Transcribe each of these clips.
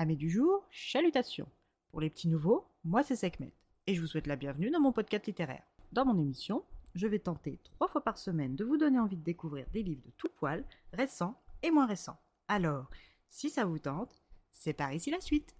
Amis du jour, chalutations. Pour les petits nouveaux, moi c'est Sekhmet et je vous souhaite la bienvenue dans mon podcast littéraire. Dans mon émission, je vais tenter trois fois par semaine de vous donner envie de découvrir des livres de tout poil, récents et moins récents. Alors, si ça vous tente, c'est par ici la suite.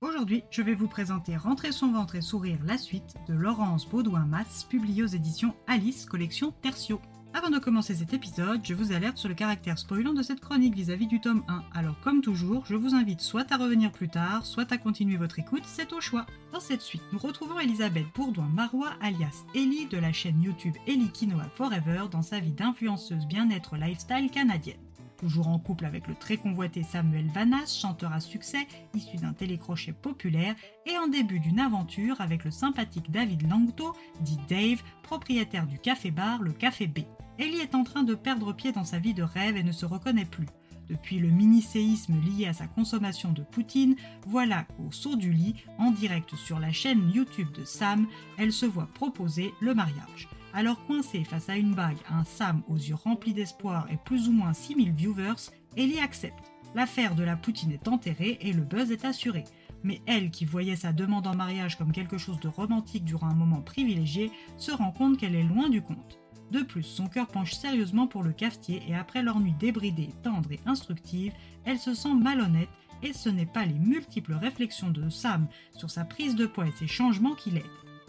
Aujourd'hui, je vais vous présenter Rentrer son ventre et sourire, la suite de Laurence Baudouin-Mass, publiée aux éditions Alice, collection Tertio. Avant de commencer cet épisode, je vous alerte sur le caractère spoilant de cette chronique vis-à-vis du tome 1. Alors comme toujours, je vous invite soit à revenir plus tard, soit à continuer votre écoute, c'est au choix. Dans cette suite, nous retrouvons Elisabeth Bourdouin-Marois alias Ellie de la chaîne YouTube Ellie Quinoa Forever dans sa vie d'influenceuse bien-être lifestyle canadienne. Toujours en couple avec le très convoité Samuel Vanas, chanteur à succès issu d'un télécrochet populaire, et en début d'une aventure avec le sympathique David Langto, dit Dave, propriétaire du café-bar, le Café B. Ellie est en train de perdre pied dans sa vie de rêve et ne se reconnaît plus. Depuis le mini-séisme lié à sa consommation de Poutine, voilà qu'au saut du lit, en direct sur la chaîne YouTube de Sam, elle se voit proposer le mariage. Alors coincée face à une bague, un Sam aux yeux remplis d'espoir et plus ou moins 6000 viewers, Ellie accepte. L'affaire de la Poutine est enterrée et le buzz est assuré. Mais elle, qui voyait sa demande en mariage comme quelque chose de romantique durant un moment privilégié, se rend compte qu'elle est loin du compte. De plus, son cœur penche sérieusement pour le cafetier et après leur nuit débridée, tendre et instructive, elle se sent malhonnête et ce n'est pas les multiples réflexions de Sam sur sa prise de poids et ses changements qui l'aident.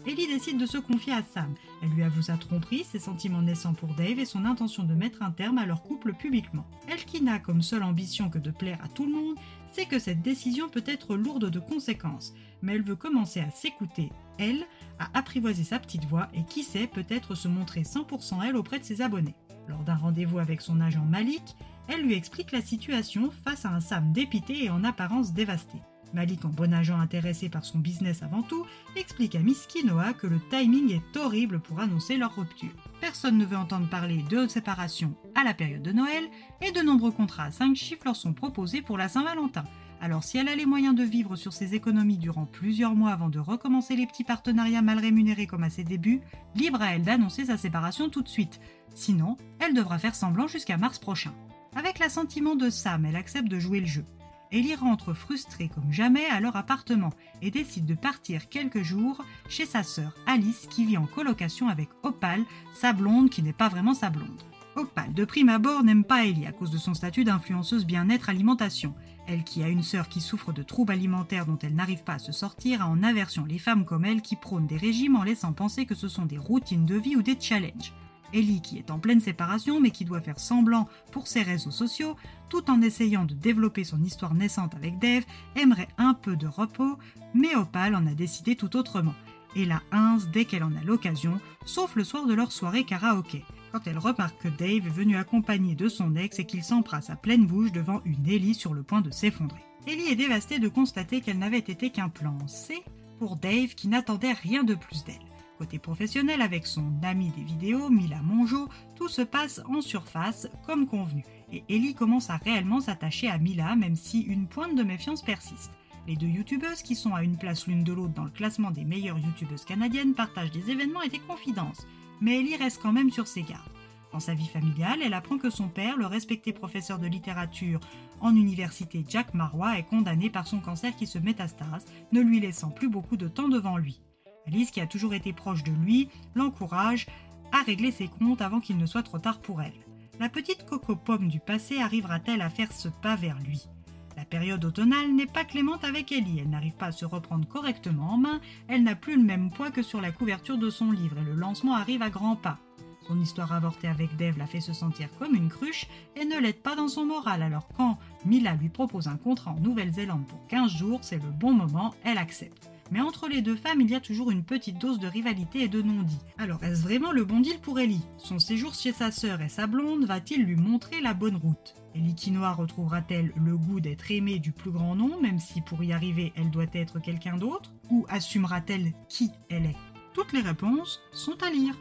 Ellie décide de se confier à Sam. Elle lui avoue sa tromperie, ses sentiments naissants pour Dave et son intention de mettre un terme à leur couple publiquement. Elle qui n'a comme seule ambition que de plaire à tout le monde, sait que cette décision peut être lourde de conséquences, mais elle veut commencer à s'écouter, elle, à apprivoiser sa petite voix et qui sait peut-être se montrer 100% elle auprès de ses abonnés. Lors d'un rendez-vous avec son agent Malik, elle lui explique la situation face à un Sam dépité et en apparence dévasté. Malik, en bon agent intéressé par son business avant tout, explique à Miss Kinoa que le timing est horrible pour annoncer leur rupture. Personne ne veut entendre parler de séparation à la période de Noël et de nombreux contrats à 5 chiffres leur sont proposés pour la Saint-Valentin. Alors si elle a les moyens de vivre sur ses économies durant plusieurs mois avant de recommencer les petits partenariats mal rémunérés comme à ses débuts, libre à elle d'annoncer sa séparation tout de suite. Sinon, elle devra faire semblant jusqu'à mars prochain. Avec l'assentiment de Sam, elle accepte de jouer le jeu. Ellie rentre frustrée comme jamais à leur appartement et décide de partir quelques jours chez sa sœur Alice qui vit en colocation avec Opal, sa blonde qui n'est pas vraiment sa blonde. Opal, de prime abord, n'aime pas Ellie à cause de son statut d'influenceuse bien-être alimentation. Elle qui a une sœur qui souffre de troubles alimentaires dont elle n'arrive pas à se sortir a en aversion les femmes comme elle qui prônent des régimes en laissant penser que ce sont des routines de vie ou des challenges. Ellie, qui est en pleine séparation mais qui doit faire semblant pour ses réseaux sociaux, tout en essayant de développer son histoire naissante avec Dave, aimerait un peu de repos, mais Opal en a décidé tout autrement. Et la hince dès qu'elle en a l'occasion, sauf le soir de leur soirée karaoké, quand elle remarque que Dave est venu accompagné de son ex et qu'il s'embrasse à pleine bouche devant une Ellie sur le point de s'effondrer. Ellie est dévastée de constater qu'elle n'avait été qu'un plan C pour Dave qui n'attendait rien de plus d'elle. Côté professionnel, avec son ami des vidéos, Mila Monjo, tout se passe en surface comme convenu. Et Ellie commence à réellement s'attacher à Mila, même si une pointe de méfiance persiste. Les deux youtubeuses, qui sont à une place l'une de l'autre dans le classement des meilleures youtubeuses canadiennes, partagent des événements et des confidences. Mais Ellie reste quand même sur ses gardes. Dans sa vie familiale, elle apprend que son père, le respecté professeur de littérature en université Jack Marois, est condamné par son cancer qui se métastase, ne lui laissant plus beaucoup de temps devant lui. Alice, qui a toujours été proche de lui, l'encourage à régler ses comptes avant qu'il ne soit trop tard pour elle. La petite coco pomme du passé arrivera-t-elle à faire ce pas vers lui? La période automnale n'est pas clémente avec Ellie, elle n'arrive pas à se reprendre correctement en main, elle n'a plus le même poids que sur la couverture de son livre et le lancement arrive à grands pas. Son histoire avortée avec Dave la fait se sentir comme une cruche et ne l'aide pas dans son moral. Alors quand Mila lui propose un contrat en Nouvelle-Zélande pour 15 jours, c'est le bon moment, elle accepte. Mais entre les deux femmes, il y a toujours une petite dose de rivalité et de non-dit. Alors est-ce vraiment le bon deal pour Ellie? Son séjour chez sa sœur et sa blonde va-t-il lui montrer la bonne route? Ellie Quinoa retrouvera-t-elle le goût d'être aimée du plus grand nom, même si pour y arriver elle doit être quelqu'un d'autre? Ou assumera-t-elle qui elle est? Toutes les réponses sont à lire.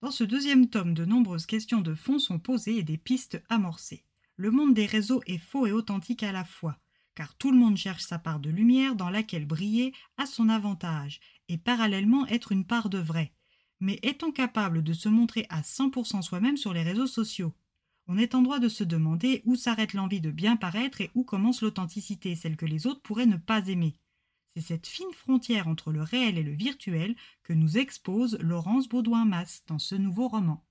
Dans ce deuxième tome, de nombreuses questions de fond sont posées et des pistes amorcées le monde des réseaux est faux et authentique à la fois, car tout le monde cherche sa part de lumière dans laquelle briller à son avantage, et parallèlement être une part de vrai. Mais est-on capable de se montrer à 100% soi-même sur les réseaux sociaux? On est en droit de se demander où s'arrête l'envie de bien paraître et où commence l'authenticité, celle que les autres pourraient ne pas aimer. C'est cette fine frontière entre le réel et le virtuel que nous expose Laurence Baudouin-Masse dans ce nouveau roman.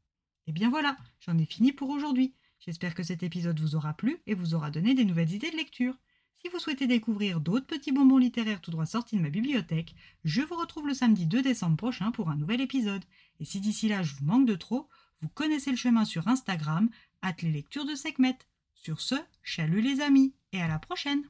Et eh bien voilà, j'en ai fini pour aujourd'hui. J'espère que cet épisode vous aura plu et vous aura donné des nouvelles idées de lecture. Si vous souhaitez découvrir d'autres petits bonbons littéraires tout droit sortis de ma bibliothèque, je vous retrouve le samedi 2 décembre prochain pour un nouvel épisode. Et si d'ici là je vous manque de trop, vous connaissez le chemin sur Instagram, hâte les lectures de Sekhmet. Sur ce, chalut les amis, et à la prochaine!